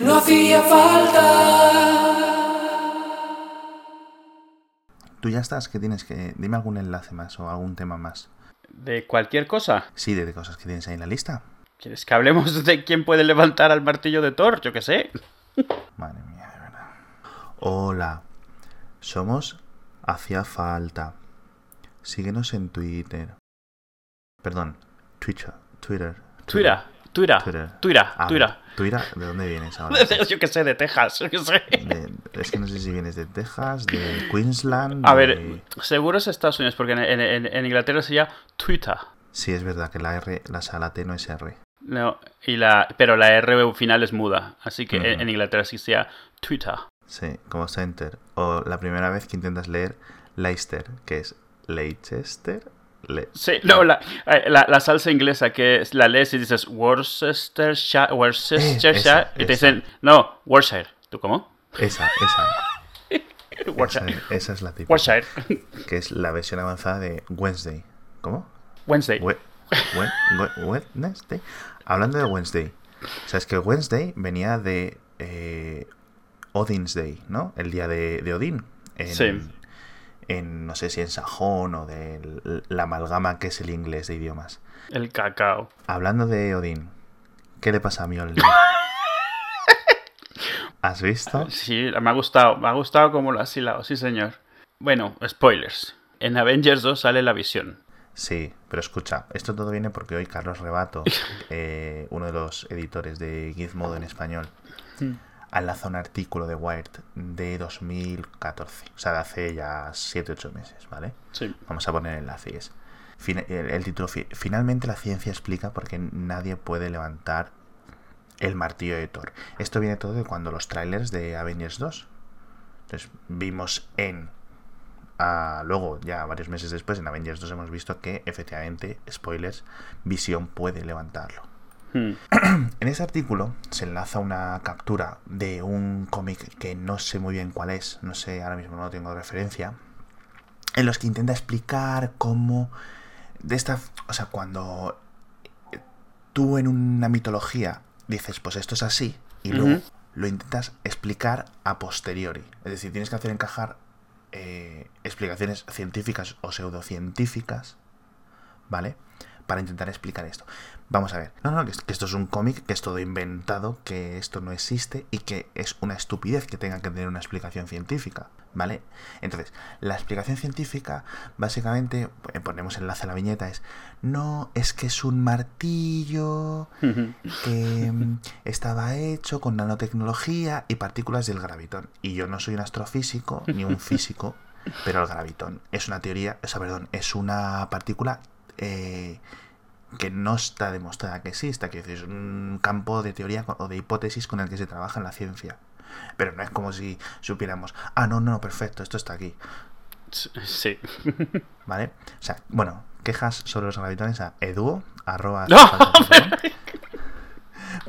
No hacía falta. Tú ya estás, ¿qué tienes que...? Dime algún enlace más o algún tema más. ¿De cualquier cosa? Sí, de, de cosas que tienes ahí en la lista. ¿Quieres que hablemos de quién puede levantar al martillo de Thor? Yo qué sé. Madre mía, de verdad. Hola, somos Hacía Falta. Síguenos en Twitter. Perdón, Twitter. Twitter. Twitter, Twitter, Twitter. Twitter, Ah, Twitter. Twitter, ¿de dónde vienes ahora? Yo qué sé, de Texas, yo sé. De- es que no sé si vienes de Texas, de Queensland. A de- ver, seguro es Estados Unidos, porque en, en- en- en Inglaterra se llama Twitter. Sí, es verdad que la R, la sala T no es R. No, y la, pero la R final es muda, así que en, Inglaterra sí se llama Twitter. Sí, como Center. O la primera vez que intentas leer Leicester, que es Leicester. Le- Sí, no, la, eh, la, la salsa inglesa que es la lees y dices Worcestershire, Worcestershire, esa, y te esa. dicen, no, Worcestershire. ¿Tú cómo? Esa, esa. Worcestershire. esa es la típica. Worcestershire. Que es la versión avanzada de Wednesday. ¿Cómo? Wednesday. We- we- we- Wednesday. Hablando de Wednesday. Sabes que Wednesday venía de eh, Odin's Day, ¿no? El día de, de Odín. En, Sí. En, no sé si en sajón o de la amalgama que es el inglés de idiomas. El cacao. Hablando de Odín, ¿qué le pasa a Mjolnir? ¿Has visto? Sí, me ha gustado, me ha gustado como lo has hilado, sí señor. Bueno, spoilers. En Avengers 2 sale la visión. Sí, pero escucha, esto todo viene porque hoy Carlos Rebato, eh, uno de los editores de Gizmodo en español, Ha enlazado un artículo de Wired de 2014, o sea, de hace ya 7-8 meses, ¿vale? Sí. Vamos a poner el enlace y es. fin- el, el título, fi- finalmente la ciencia explica por qué nadie puede levantar el martillo de Thor. Esto viene todo de cuando los trailers de Avengers 2. Entonces, vimos en. luego, ya varios meses después, en Avengers 2 hemos visto que, efectivamente, spoilers, Visión puede levantarlo. Hmm. En ese artículo se enlaza una captura de un cómic que no sé muy bien cuál es, no sé, ahora mismo no tengo referencia, en los que intenta explicar cómo de esta, o sea, cuando tú en una mitología dices, pues esto es así, y luego lo intentas explicar a posteriori, es decir, tienes que hacer encajar eh, explicaciones científicas o pseudocientíficas, ¿vale? Para intentar explicar esto. Vamos a ver. No, no, que, es- que esto es un cómic, que es todo inventado, que esto no existe y que es una estupidez que tenga que tener una explicación científica, ¿vale? Entonces, la explicación científica, básicamente, eh, ponemos enlace a la viñeta, es, no, es que es un martillo que mm, estaba hecho con nanotecnología y partículas del gravitón. Y yo no soy un astrofísico ni un físico, pero el gravitón es una teoría, o sea, perdón, es una partícula eh, que no está demostrada que exista, que es un campo de teoría o de hipótesis con el que se trabaja en la ciencia. Pero no es como si supiéramos, ah, no, no, perfecto, esto está aquí. Sí. ¿Vale? O sea, bueno, quejas sobre los gravitones a eduo, arroba, ¡No!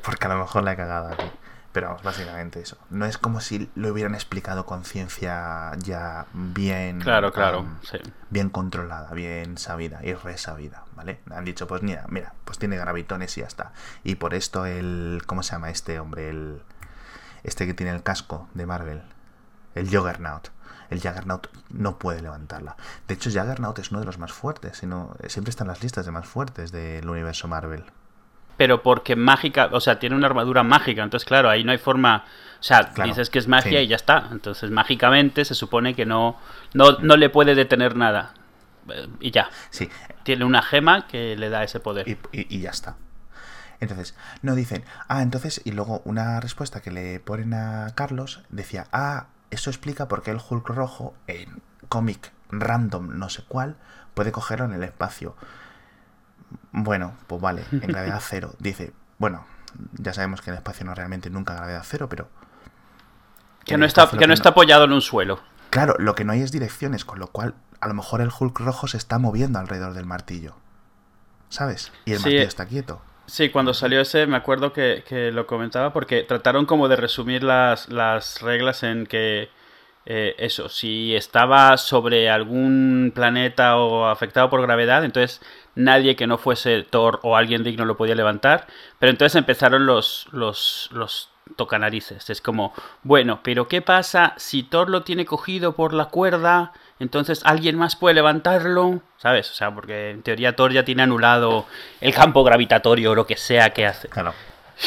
porque a lo mejor la he cagado aquí. Pero vamos, básicamente eso. No es como si lo hubieran explicado con ciencia ya bien. Claro, claro. um, Sí. bien controlada, bien sabida y resabida, ¿vale? Han dicho, pues mira, mira, pues tiene gravitones y ya está. Y por esto el. ¿Cómo se llama este hombre? El. Este que tiene el casco de Marvel. El Juggernaut. El Juggernaut no puede levantarla. De hecho, Juggernaut es uno de los más fuertes. Sino, siempre está en las listas de más fuertes del universo Marvel. Pero porque mágica, o sea, tiene una armadura mágica, entonces claro, ahí no hay forma, o sea, Claro, dices que es magia sí. y ya está. Entonces mágicamente se supone que no, no, no le puede detener nada. Eh, Y ya. Sí, Tiene una gema que le da ese poder. y, y- y ya está. Entonces, no dicen, ah, entonces, y luego una respuesta que le ponen a Carlos decía, ah, eso explica por qué el Hulk rojo en cómic random no sé cuál puede cogerlo en el espacio. Bueno, pues vale, en gravedad cero. Dice, bueno, ya sabemos que en el espacio no realmente nunca gravedad cero, pero que no está, que no está apoyado en un suelo. Claro, lo que no hay es direcciones, con lo cual a lo mejor el Hulk rojo se está moviendo alrededor del martillo. ¿Sabes? Y el Sí, martillo está quieto. Sí, cuando salió ese me acuerdo que, que lo comentaba porque trataron como de resumir las, las reglas en que eh, eso, si estaba sobre algún planeta o afectado por gravedad, entonces nadie que no fuese Thor o alguien digno lo podía levantar, pero entonces empezaron los, los, los toca narices. Es como, bueno, pero ¿qué pasa si Thor lo tiene cogido por la cuerda? Entonces alguien más puede levantarlo, ¿sabes? O sea, porque en teoría Thor ya tiene anulado el campo gravitatorio o lo que sea que hace. Claro.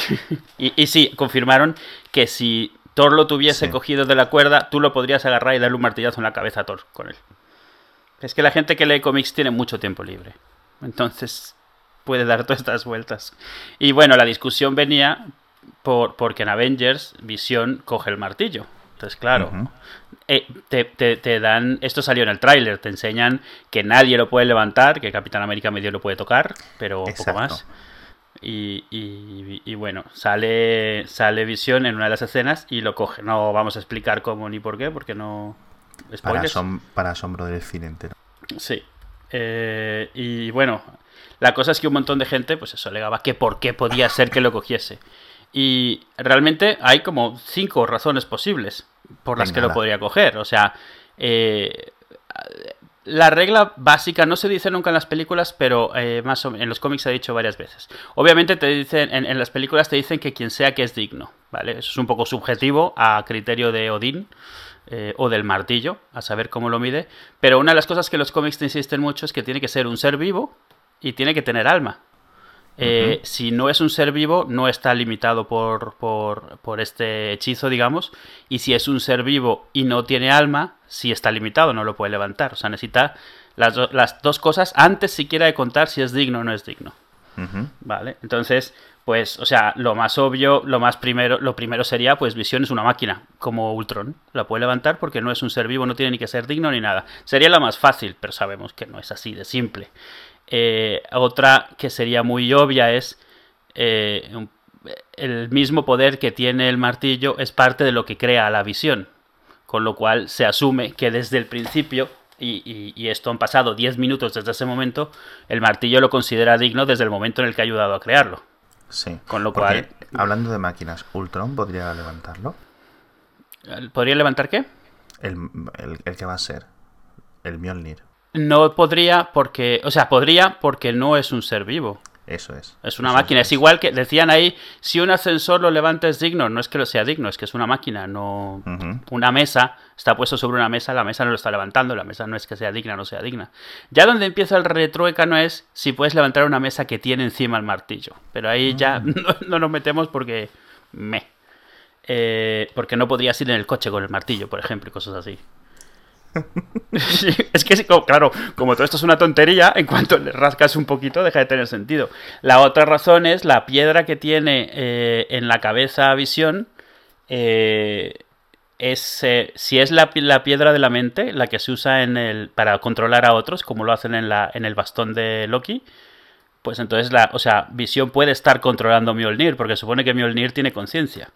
y, y sí, confirmaron que si Thor lo tuviese Sí. cogido de la cuerda, tú lo podrías agarrar y darle un martillazo en la cabeza a Thor con él. Es que la gente que lee cómics tiene mucho tiempo libre. Entonces puede dar todas estas vueltas. Y bueno, la discusión venía por, porque en Avengers Visión coge el martillo. Entonces, claro, eh, te, te- te dan. Esto salió en el tráiler. Te enseñan que nadie lo puede levantar, que Capitán América medio lo puede tocar, pero poco más. Y, y- y bueno, sale, sale Visión en una de las escenas y lo coge. No vamos a explicar cómo ni por qué, porque no. Para, asom- para asombro del cine entero. Sí. Eh, y bueno, la cosa es que un montón de gente, pues eso, alegaba que por qué podía ser que lo cogiese. Y realmente hay como cinco razones posibles por las Venga, que lo podría coger. O sea, eh, la regla básica no se dice nunca en las películas, pero eh, más o en los cómics se ha dicho varias veces. Obviamente te dicen, en, en las películas te dicen que quien sea que es digno, ¿vale? Eso es un poco subjetivo a criterio de Odín eh, o del martillo, a saber cómo lo mide. Pero una de las cosas que los cómics te insisten mucho es que tiene que ser un ser vivo y tiene que tener alma. Eh. Si no es un ser vivo, no está limitado por, por, por este hechizo, digamos. Y si es un ser vivo y no tiene alma, sí está limitado, no lo puede levantar. O sea, necesita las, do- las dos cosas antes siquiera de contar si es digno o no es digno. Vale, entonces, pues, o sea, lo más obvio, lo más primero, lo primero sería, pues, Visión es una máquina, como Ultron. La puede levantar porque no es un ser vivo, no tiene ni que ser digno ni nada. Sería la más fácil, pero sabemos que no es así de simple. Eh, otra que sería muy obvia es eh, el mismo poder que tiene el martillo es parte de lo que crea la visión. Con lo cual se asume que desde el principio, y, y- y esto han pasado 10 minutos desde ese momento, el martillo lo considera digno desde el momento en el que ha ayudado a crearlo. Sí. Con lo cual- hablando de máquinas, ¿Ultron podría levantarlo? ¿Podría levantar qué? El, el- el que va a ser. El Mjolnir. No podría porque, o sea, podría porque no es un ser vivo. Eso es. Es una máquina. Es igual que decían ahí, si un ascensor lo levanta es digno. No es que lo sea digno, es que es una máquina. No, una mesa está puesto sobre una mesa, la mesa no lo está levantando, la mesa no es que sea digna o no sea digna. Ya donde empieza el retruécano es si puedes levantar una mesa que tiene encima el martillo. Pero ahí ya Mm. no, no nos metemos porque me. Eh, porque no podrías ir en el coche con el martillo, por ejemplo, y cosas así. Es que, claro, como todo esto es una tontería, en cuanto le rascas un poquito deja de tener sentido. La otra razón es la piedra que tiene eh, en la cabeza Visión. eh, es, eh, si es la, pi- la piedra de la mente, la que se usa en el, para controlar a otros, como lo hacen en el bastón de Loki, pues entonces, la, o sea, Visión puede estar controlando Mjolnir, porque supone que Mjolnir tiene conciencia.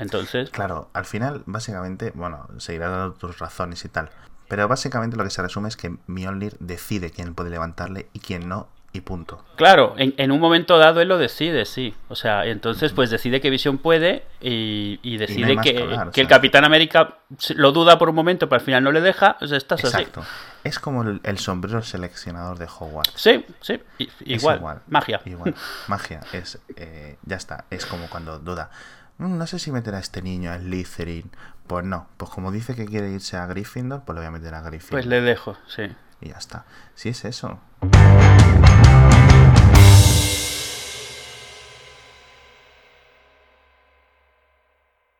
Entonces, Claro, al final, básicamente, bueno, se irán dando tus razones y tal. Pero básicamente lo que se resume es que Mjolnir decide quién puede levantarle y quién no, y punto. Claro, en, en un momento dado él lo decide, sí. O sea, entonces pues decide que Visión puede y, y decide que, que hablar, o que el. Capitán América lo duda por un momento, pero al final no le deja. O sea, estás así. Exacto. Es como el, el sombrero seleccionador de Hogwarts. Sí, sí, igual, Magia. Igual. Magia. Es, eh, ya está. Es como cuando duda. "Mm, No sé si meter a este niño a Slytherin. Pues no. Pues como dice que quiere irse a Gryffindor, pues lo voy a meter a Gryffindor. Pues le dejo, sí. Y ya está. Si es eso.